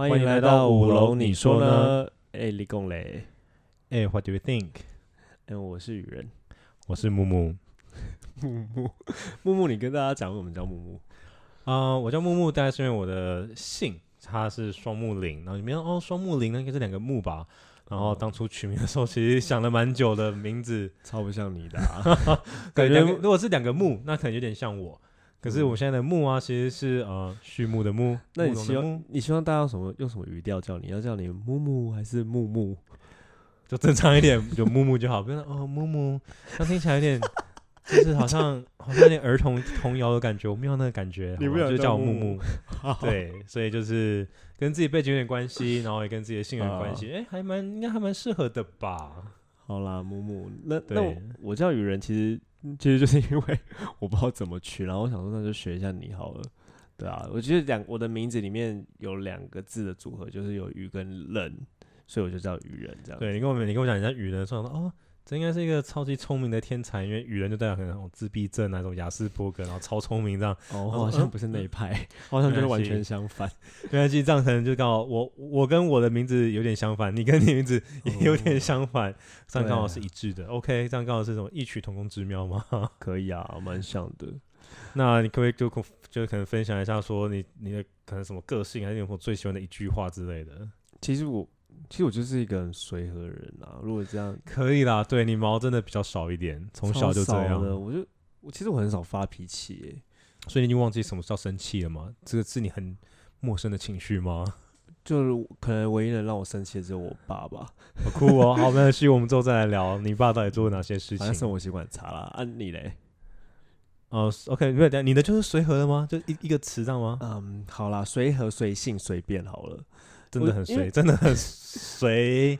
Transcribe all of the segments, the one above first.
欢迎来到五楼，你说呢？哎，李贡雷，哎，What do you think？哎，我是雨人，我是木木，木木，木木，你跟大家讲，为什么叫木木？啊，我叫木木，大概是因为我的姓它是双木林，然后里面哦，双木林呢应该是两个木吧。然后当初取名的时候，其实想了蛮久的名字，超不像你的，感觉如果是两个木，那可能有点像我。可是我现在的木啊，其实是呃畜牧的牧。那你希望你希望大家用什么用什么语调叫你？要叫你木木还是木木？就正常一点，就木木就好。不要哦木木，那听起来有点 就是好像好像有点儿童童谣的感觉，我没有那个感觉。你不就叫我木木？对，所以就是跟自己背景有点关系，然后也跟自己的性格有关系。哎，还蛮应该还蛮适合的吧？好啦，木木，那那我叫雨人，其实。其实就是因为我不知道怎么取，然后我想说那就学一下你好了，对啊，我觉得两我的名字里面有两个字的组合，就是有雨跟人，所以我就叫雨人这样。对你跟我你跟我讲一下雨人，说哦。这应该是一个超级聪明的天才，因为语人就代表可能那种自闭症那种雅斯伯格，然后超聪明这样。哦，好像不是那一派，好像就是完全相反。没关系，这样可能就刚好我我跟我的名字有点相反，你跟你名字也有点相反，这样刚好是一致的。OK，这样刚好是什么异曲同工之妙吗？可以啊，蛮像的。那你可不可以就就可能分享一下，说你你的可能什么个性，还是有最喜欢的一句话之类的？其实我。其实我就是一个很随和的人啊，如果这样 可以啦。对你毛真的比较少一点，从小就这样。我就我其实我很少发脾气，所以你已经忘记什么叫生气了吗？这个是你很陌生的情绪吗？就是可能唯一能让我生气的只有我爸爸。好酷哦！好，没关系，我们之后再来聊。你爸到底做了哪些事情？生活习惯差啦。啊，你嘞？哦，OK，没有，你的就是随和的吗？就一一个词这样吗？嗯，好啦，随和、随性、随便好了。真的很随，真的很随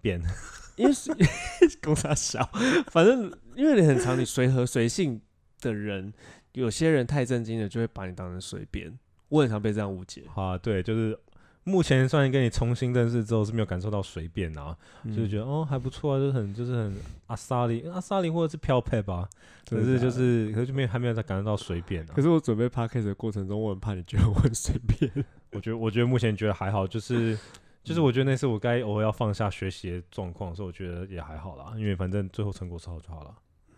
便，因为 公差小，反正因为你很常你随和随性的人，有些人太震惊了，就会把你当成随便。我很常被这样误解。啊，对，就是目前算跟你重新认识之后是没有感受到随便啊，就是觉得哦还不错啊，就很就是很阿萨里阿萨里或者是飘配吧，可是就是可是就没有还没有在感受到随便啊。可是我准备 p a d k a s 的过程中，我很怕你觉得我很随便。我觉得，我觉得目前觉得还好，就是，就是我觉得那次我该偶尔要放下学习的状况，所以我觉得也还好啦，因为反正最后成果是好就好了。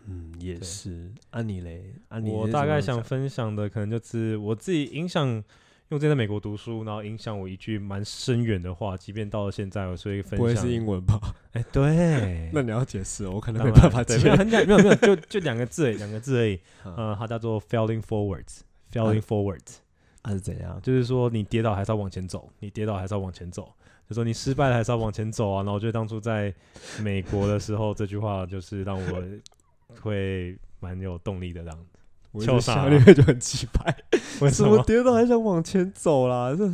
嗯，也是。安妮嘞，安妮，我大概想分享的可能就是我自己影响，用在美国读书，然后影响我一句蛮深远的话，即便到了现在，我所以分享。不会是英文吧？哎，对。那你要解释，我可能没办法解。没有很简，没有没有，就就两个字，两个字而已。呃，它叫做 “failing forwards”，“failing forwards”。还是怎样？就是说，你跌倒还是要往前走，你跌倒还是要往前走。就说你失败了还是要往前走啊。然后我觉得当初在美国的时候，这句话就是让我会蛮有动力的这样子。我下那个就很气派，为什么跌倒还想往前走啦？这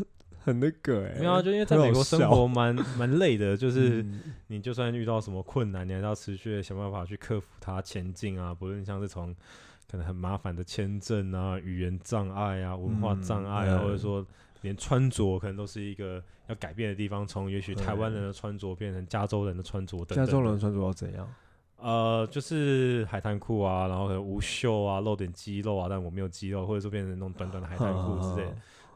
很那个哎。没有，就因为在美国生活蛮蛮累的，就 是你就算遇到什么困难，你还要持续的想办法去克服它、前进啊。不论像是从可能很麻烦的签证啊、语言障碍啊、文化障碍啊，或者说连穿着可能都是一个要改变的地方。从也许台湾人的穿着变成加州人的穿着等等。加州人穿着要怎样？呃，就是海滩裤啊，然后可能无袖啊，露点肌肉啊，但我没有肌肉，或者说变成那种短短的海滩裤之类。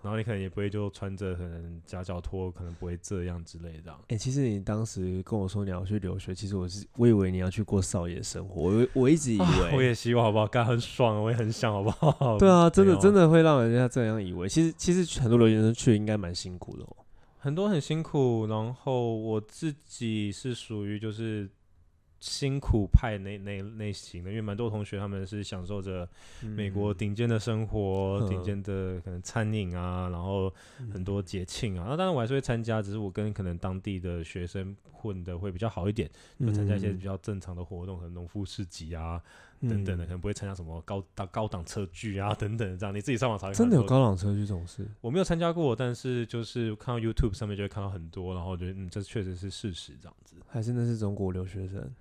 然后你可能也不会就穿着可能夹脚拖，可能不会这样之类的。哎，其实你当时跟我说你要去留学，其实我是我以为你要去过少爷生活，我我一直以为。我也希望好不好？干很爽，我也很想好不好？对啊，真的真的会让人家这样以为。其实其实很多留学生去应该蛮辛苦的哦，很多很辛苦。然后我自己是属于就是。辛苦派那那类型的，因为蛮多同学他们是享受着美国顶尖的生活、顶尖的可能餐饮啊，然后很多节庆啊。那当然我还是会参加，只是我跟可能当地的学生混的会比较好一点，就参加一些比较正常的活动，可能农夫市集啊等等的，可能不会参加什么高档高档车距啊 等等这样。你自己上网查，真的有高档车距这种事？我没有参加过，但是就是看到 YouTube 上面就会看到很多，然后我觉得嗯，这确实是事实这样子。还是那是中国留学生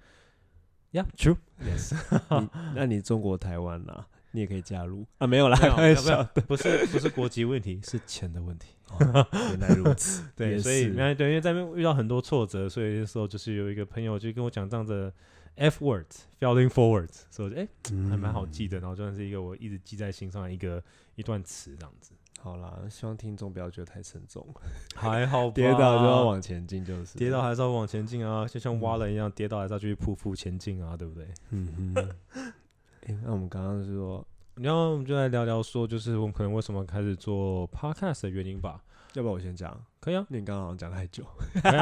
？Yeah, true. Yes. 那你中国台湾啦，你也可以加入 啊？没有啦，开玩笑的，不是不是国籍问题，是钱的问题。原来如此，对，所以对，因为在那边遇到很多挫折，所以那时候就是有一个朋友就跟我讲这样的 F words, failing forwards，所以哎，还蛮好记的，然后就算是一个我一直记在心上的一个一段词这样子。好啦，希望听众不要觉得太沉重，还好 跌倒就要往前进，就是跌倒还是要往前进啊，就像挖人一样，跌倒还是要继续匍匐前进啊，对不对？嗯哼。哎，那我们刚刚是说，然后我们就来聊聊说，就是我们可能为什么开始做 podcast 的原因吧。要不要我先讲？可以啊，因为你刚刚好像讲太久。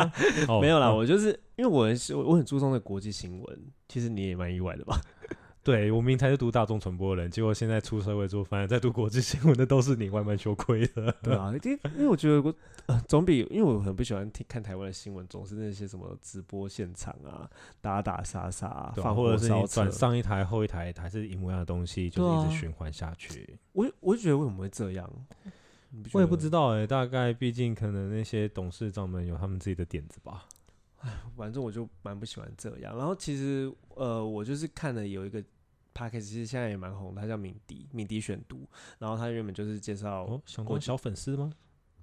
没有啦，我就是因为我是我很注重的国际新闻，其实你也蛮意外的吧？对我明明才是读大众传播的人，结果现在出社会之后，反而在读国际新闻的都是你，万万羞愧了。对啊，因因为我觉得我总比因为我很不喜欢听看台湾的新闻，总是那些什么直播现场啊，打打杀杀，或者是你转上一台后一台，还是一模一样的东西，就是一直循环下去。我我就觉得为什么会这样？我也不知道哎，大概毕竟可能那些董事长们有他们自己的点子吧。哎，反正我就蛮不喜欢这样。然后其实呃，我就是看了有一个 p a c k a g e 其实现在也蛮红，他叫敏迪，敏迪选读。然后他原本就是介绍国小粉丝吗？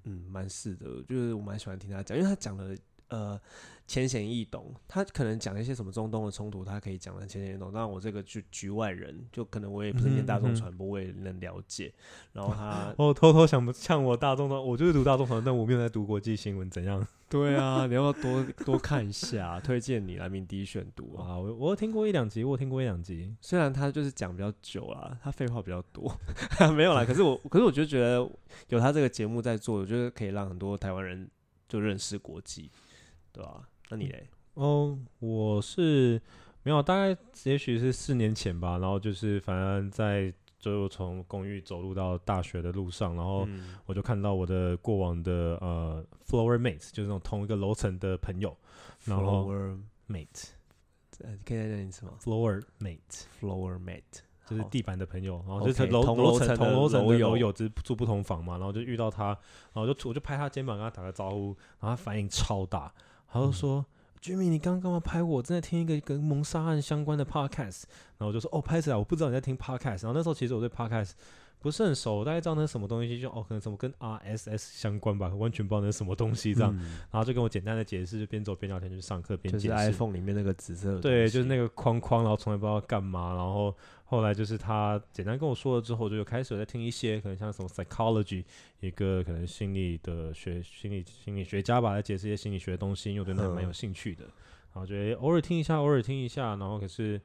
嗯，蛮是的，就是我蛮喜欢听他讲，因为他讲的呃。浅显易懂，他可能讲一些什么中东的冲突，他可以讲的浅显易懂。那我这个就局外人，就可能我也不是念大众传播，我也能了解。然后他，我偷偷想不像我大众的，我就是读大众传播，但我没有在读国际新闻，怎样？对啊，你要多多看一下，推荐你来鸣笛选读啊。我我听过一两集，我听过一两集。虽然他就是讲比较久啦，他废话比较多，没有啦。可是我，可是我就觉得有他这个节目在做，我觉得可以让很多台湾人就认识国际，对吧？那你嘞？哦，我是没有，大概也许是四年前吧。然后就是反正在就从公寓走路到大学的路上，然后我就看到我的过往的呃 floor mate，就是那种同一个楼层的朋友。floor mate，可以再讲一次吗？floor mate，floor mate，就是地板的朋友。然后就是楼楼层同楼层的楼友，就是住不同房嘛。然后就遇到他，然后就我就拍他肩膀跟他打个招呼，然后他反应超大。他就说：“Jimmy，你刚刚干嘛拍我？正在听一个跟谋杀案相关的 podcast。”然后我就说：“哦，拍起来，我不知道你在听 podcast。”然后那时候其实我对 podcast 不是很熟，大概知道那是什么东西，就哦，可能什么跟 RSS 相关吧，完全不知道那是什么东西这样。然后就跟我简单的解释，就边走边聊天，就上课边解释。就是 iPhone 里面那个紫色的，对，就是那个框框，然后从来不知道干嘛，然后。后来就是他简单跟我说了之后，就开始在听一些可能像什么 psychology，一个可能心理的学心理心理学家吧，来解释一些心理学的东西，因为我对那蛮有兴趣的。然后觉得偶尔听一下，偶尔听一下，然后可是，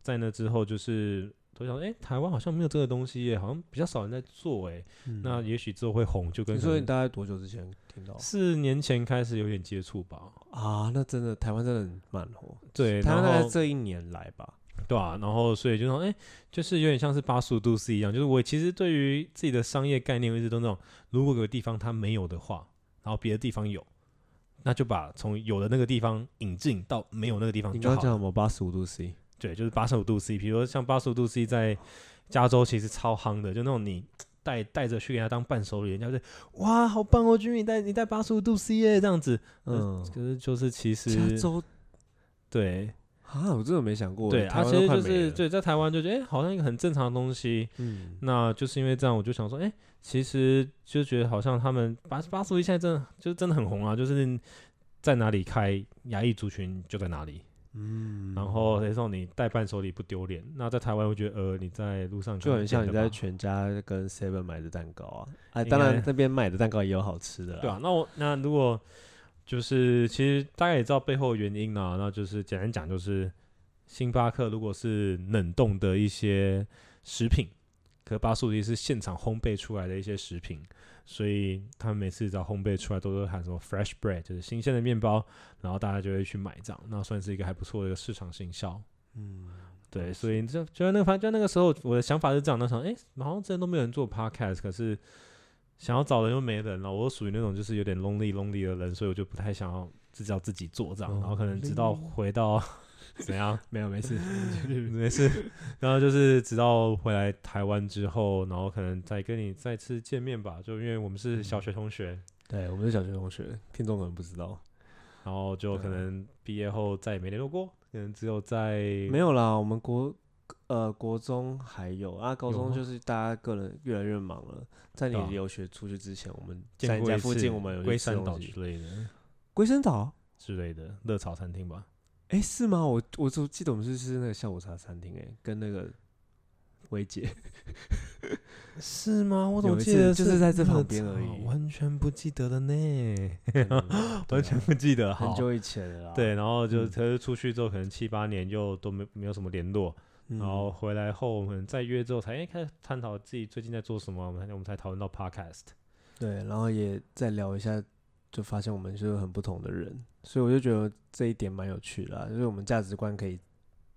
在那之后就是都想，哎，台湾好像没有这个东西耶，好像比较少人在做，哎，那也许之后会红，就跟你说你大概多久之前听到？四年前开始有点接触吧。啊，那真的台湾真的很慢哦。对，台湾这一年来吧。对啊，然后所以就说，哎，就是有点像是八十五度 C 一样，就是我其实对于自己的商业概念一直都那种，如果有个地方它没有的话，然后别的地方有，那就把从有的那个地方引进到没有那个地方就好。你叫什么八十五度 C？对，就是八十五度 C。比如说像八十五度 C 在加州其实超夯的，就那种你 带带着去给他当伴手礼，人家就哇，好棒哦，君你带你带八十五度 C 耶，这样子。嗯，可是就是其实加州对。啊，我真的没想过。对，他其实就是对，在台湾就觉得哎，好像一个很正常的东西。嗯，那就是因为这样，我就想说，哎，其实就觉得好像他们八八十一现在真的就是真的很红啊，就是在哪里开牙医族群就在哪里。嗯，然后那时候你带伴手礼不丢脸。那在台湾，我觉得呃，你在路上就很像你在全家跟 Seven 买的蛋糕啊。哎，当然那边买的蛋糕也有好吃的。对啊，那我那如果。就是其实大家也知道背后的原因呢，那就是简单讲，就是星巴克如果是冷冻的一些食品，可巴素迪是现场烘焙出来的一些食品，所以他们每次只要烘焙出来都是喊什么 fresh bread，就是新鲜的面包，然后大家就会去买账，那算是一个还不错的一个市场行销。嗯，对，所以就就在那个反正就那个时候，我的想法是这样，那时候哎，好像之前都没有人做 podcast，可是。想要找人又没人了，我属于那种就是有点 lonely lonely 的人，所以我就不太想要自己要自己做这样，然后可能直到回到 怎样，没有没事没事，然后就是直到回来台湾之后，然后可能再跟你再次见面吧，就因为我们是小学同学，对，我们是小学同学，听众可能不知道，然后就可能毕业后再也没联络过，可能只有在没有啦，我们国。呃，国中还有啊，高中就是大家个人越来越忙了。在你留学出去之前，我们在家附近，我们有龟山岛之类的，龟山岛？之类的热炒餐厅吧？哎，是吗？我我就记得我们是吃那个下午茶餐厅，哎，跟那个薇姐，是吗？我怎么记得就是在这旁边而已完全不记得了呢，嗯完全不记得。很久以前了啦。对，然后就嗯可是出去之后，可能七八年就都没没有什么联络，嗯，然后回来后，我们再约之后才哎开始探讨自己最近在做什么，我们才我们才讨论到 podcast。对，然后也再聊一下，就发现我们是很不同的人，所以我就觉得这一点蛮有趣的啊，就是我们价值观可以。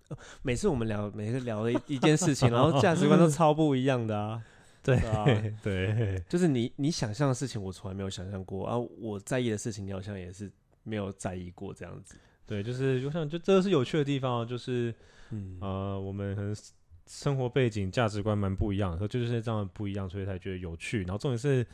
呃每次我们聊，每次聊了一一件事情，然后价值观都 超不一样的啊。对对啊对，就是你你想象的事情，我从来没有想象过啊。我在意的事情，你好像也是没有在意过这样子。对，就是我想，就这个是有趣的地方哦，就是嗯呃，我们可能生活背景、价值观蛮不一样的，可就是这样不一样，所以才觉得有趣。然后重点是。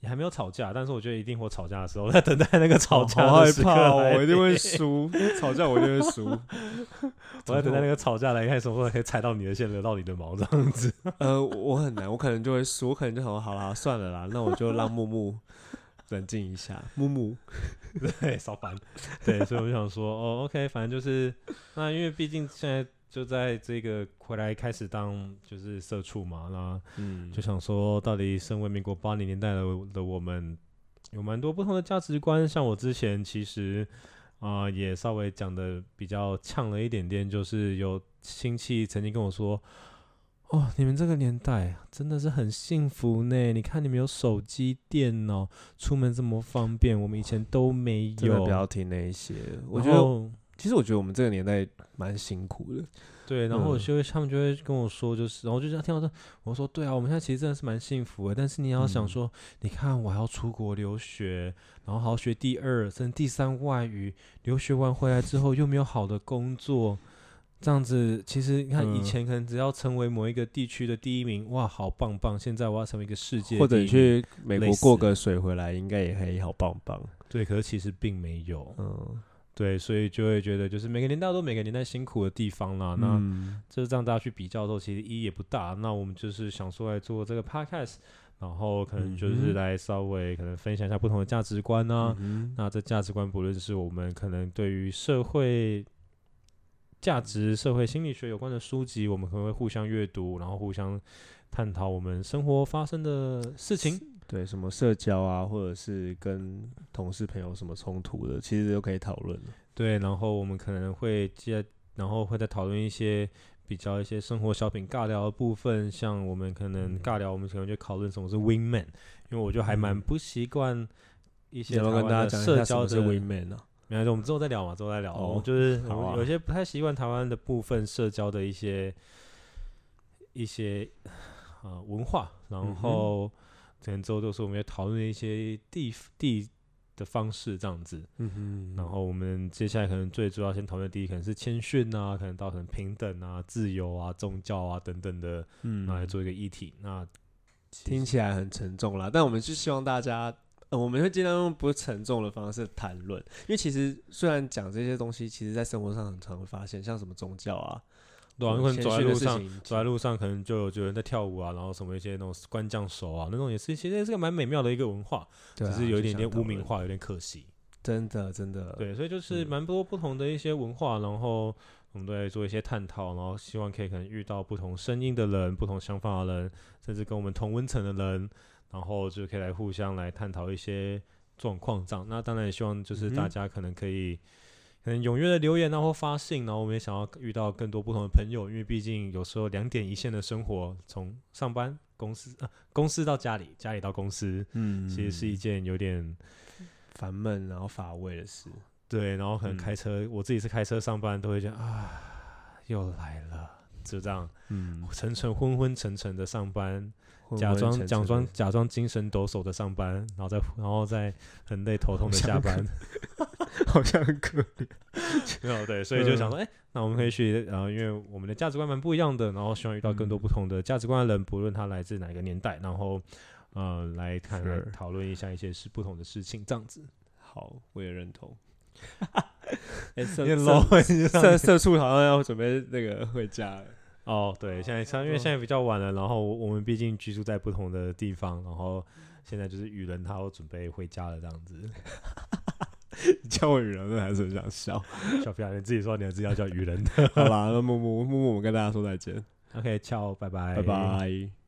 也还没有吵架，但是我觉得一定会吵架的时候，在等待那个吵架好害的时刻怕哦，我一定会输，吵架我一定会输。我在等待那个吵架来看什么时候可以踩到你的线，惹到你的毛这样子。呃，我很难，我可能就会输，我可能就很，好啦，算了啦，那我就让木木冷静一下。木木，对，少烦。对，所以我就想说，哦，OK，反正就是那，因为毕竟现在就在这个回来开始当就是社畜嘛，那嗯，就想说，到底身为民国八零年代的的我们，有蛮多不同的价值观。像我之前其实啊、也稍微讲的比较呛了一点点，就是有亲戚曾经跟我说。哦，你们这个年代真的是很幸福呢！你看你们有手机、电脑，出门这么方便，我们以前都没有。不要听那一些。我觉得，其实我觉得我们这个年代蛮辛苦的。对，然后我嗯就会，他们就会跟我说，就是，然后就这样听到说，我说对啊，我们现在其实真的是蛮幸福的，但是你要想嗯。说，你看我还要出国留学，然后还要学第二甚至第三外语，留学完回来之后又没有好的工作，这样子，其实你看以嗯前可能只要成为某一个地区的第一名，哇，好棒棒，现在我要成为一个世界或者去美国过个水回来，应该也可以好棒棒。对，可是其实并没有，嗯，对，所以就会觉得就是每个年代都每个年代辛苦的地方啦，那。嗯就是让大家去比较的时候，其实意义也不大。那我们就是想说来做这个 podcast，然后可能就是来稍微可能分享一下不同的价值观啊。嗯那这价值观不论是我们可能对于社会价值、社会心理学有关的书籍，我们可能会互相阅读，然后互相探讨我们生活发生的事情。对，什么社交啊，或者是跟同事朋友什么冲突的，其实都可以讨论的。对，然后我们可能会接，然后会再讨论一些比较一些生活小品尬聊的部分，像我们可能嗯尬聊，我们可能就讨论什么是 wing man，因为我就还蛮嗯不习惯一些台湾的社交的。Wingman 啊？没关系，我们之后再聊嘛，之后再聊。就是有些不太习惯台湾的部分社交的一些一些呃文化，然后可能之后都是我们要讨论一些地地的方式这样子。嗯哼然后我们接下来可能最主要先讨论的第一可能是谦逊啊，可能到可能平等啊、自由啊、宗教啊等等的，嗯拿来做一个议题。那其听起来很沉重啦，但我们是希望大家，呃，我们会尽量用不沉重的方式谈论，因为其实虽然讲这些东西，其实在生活上很常会发现，像什么宗教啊，对啊，或可能走在路上，走在路上可能就有有人在跳舞啊，然后什么一些那种官将手啊，那种也是其实是个蛮美妙的一个文化，只是有一点点污名化，有点可惜。真的真的，对，所以就是嗯蛮多不同的一些文化，然后我们都在做一些探讨，然后希望可以可能遇到不同声音的人、不同想法的人，甚至跟我们同温层的人，然后就可以来互相来探讨一些状况这样。那当然也希望就是大家可能可以。可能踊跃的留言啊，或发信，然后我们也想要遇到更多不同的朋友，因为毕竟有时候两点一线的生活，从上班、公司啊，公司到家里，家里到公司，嗯，其实是一件有点烦闷然后乏味的事。对，然后可能嗯开车，我自己是开车上班，都会觉得啊，又来了，就这样嗯，沉沉昏昏沉沉的上班，昏假装假装假装精神抖擞的上班，然后再然后再很累头痛的下班，好像很可怜。没 有对，所以就想嗯说，哎、那我们可以去，然后因为我们的价值观蛮不一样的，然后希望遇到更多不同的价值观的人，不论他来自哪个年代，然后呃来看讨论一下一些是不同的事情，这样子。好，我也认同。哎，社你很社 low，你这社社畜好像要准备那个回家了。哦，对，现在像因为嗯现在比较晚了，然后我我们毕竟居住在不同的地方，然后现在就是雨人他要准备回家了这样子。你叫我愚人，那还是很想笑。小屁孩，你自己说你自己要叫愚人的。好啦，那木木木木，我们跟大家说再见。OK，ciao，拜拜，拜拜。